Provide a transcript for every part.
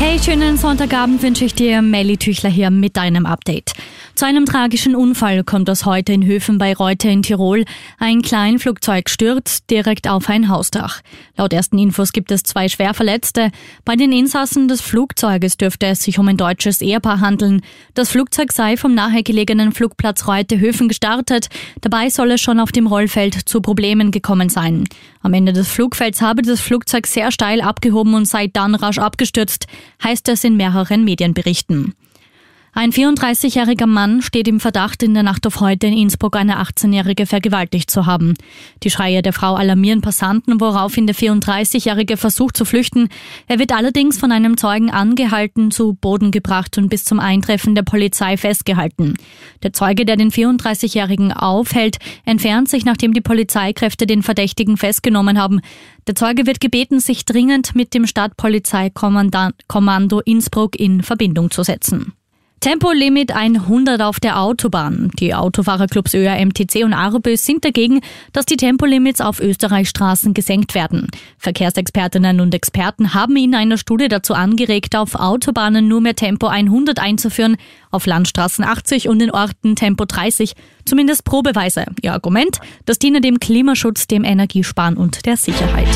Hey, schönen Sonntagabend wünsche ich dir. Melly Tüchler hier mit deinem Update. Zu einem tragischen Unfall kommt es heute in Höfen bei Reuter in Tirol. Ein Kleinflugzeug stürzt direkt auf ein Hausdach. Laut ersten Infos gibt es zwei Schwerverletzte. Bei den Insassen des Flugzeuges dürfte es sich um ein deutsches Ehepaar handeln. Das Flugzeug sei vom nahegelegenen Flugplatz Reuter Höfen gestartet. Dabei soll es schon auf dem Rollfeld zu Problemen gekommen sein. Am Ende des Flugfelds habe das Flugzeug sehr steil abgehoben und sei dann rasch abgestürzt, heißt es in mehreren Medienberichten. Ein 34-jähriger Mann steht im Verdacht, in der Nacht auf heute in Innsbruck eine 18-Jährige vergewaltigt zu haben. Die Schreie der Frau alarmieren Passanten, woraufhin der 34-Jährige versucht zu flüchten. Er wird allerdings von einem Zeugen angehalten, zu Boden gebracht und bis zum Eintreffen der Polizei festgehalten. Der Zeuge, der den 34-Jährigen aufhält, entfernt sich, nachdem die Polizeikräfte den Verdächtigen festgenommen haben. Der Zeuge wird gebeten, sich dringend mit dem Stadtpolizeikommando Innsbruck in Verbindung zu setzen. Tempolimit 100 auf der Autobahn. Die Autofahrerclubs ÖR, MTC und Arbös sind dagegen, dass die Tempolimits auf Österreichs Straßen gesenkt werden. Verkehrsexpertinnen und Experten haben in einer Studie dazu angeregt, auf Autobahnen nur mehr Tempo 100 einzuführen, auf Landstraßen 80 und in Orten Tempo 30, zumindest probeweise. Ihr Argument, das diene dem Klimaschutz, dem Energiesparen und der Sicherheit.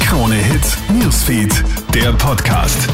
Krone Hits, Newsfeed, der Podcast.